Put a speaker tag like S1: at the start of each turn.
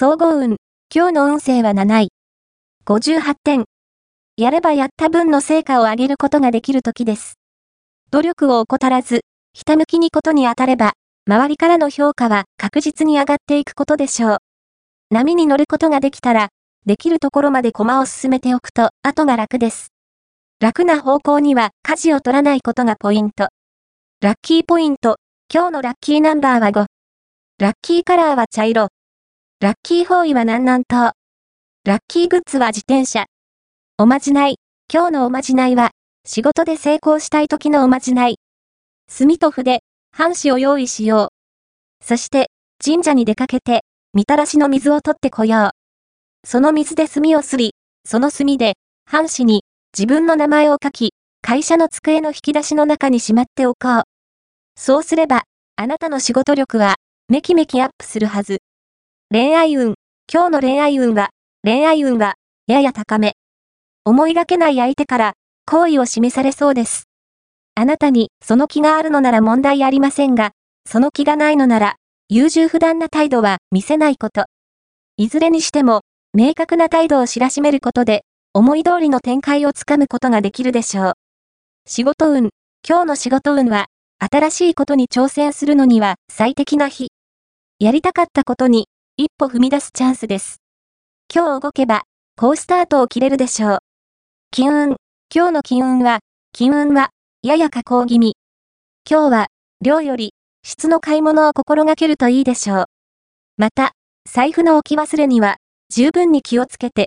S1: 総合運。今日の運勢は7位。58点。やればやった分の成果を上げることができる時です。努力を怠らず、ひたむきにことに当たれば、周りからの評価は確実に上がっていくことでしょう。波に乗ることができたら、できるところまで駒を進めておくと、後が楽です。楽な方向には舵を取らないことがポイント。ラッキーポイント。今日のラッキーナンバーは5。ラッキーカラーは茶色。ラッキー方位は南南東。ラッキーグッズは自転車。おまじない。今日のおまじないは、仕事で成功したい時のおまじない。墨と筆、半紙を用意しよう。そして、神社に出かけて、みたらしの水を取ってこよう。その水で墨をすり、その墨で、半紙に、自分の名前を書き、会社の机の引き出しの中にしまっておこう。そうすれば、あなたの仕事力は、めきめきアップするはず。恋愛運。今日の恋愛運は、恋愛運は、やや高め。思いがけない相手から、好意を示されそうです。あなたに、その気があるのなら問題ありませんが、その気がないのなら、優柔不断な態度は見せないこと。いずれにしても、明確な態度を知らしめることで、思い通りの展開をつかむことができるでしょう。仕事運。今日の仕事運は、新しいことに挑戦するのには最適な日。やりたかったことに、一歩踏み出すチャンスです。今日動けば、好スタートを切れるでしょう。金運。今日の金運は、金運は、やや下降気味。今日は、量より、質の買い物を心がけるといいでしょう。また、財布の置き忘れには、十分に気をつけて、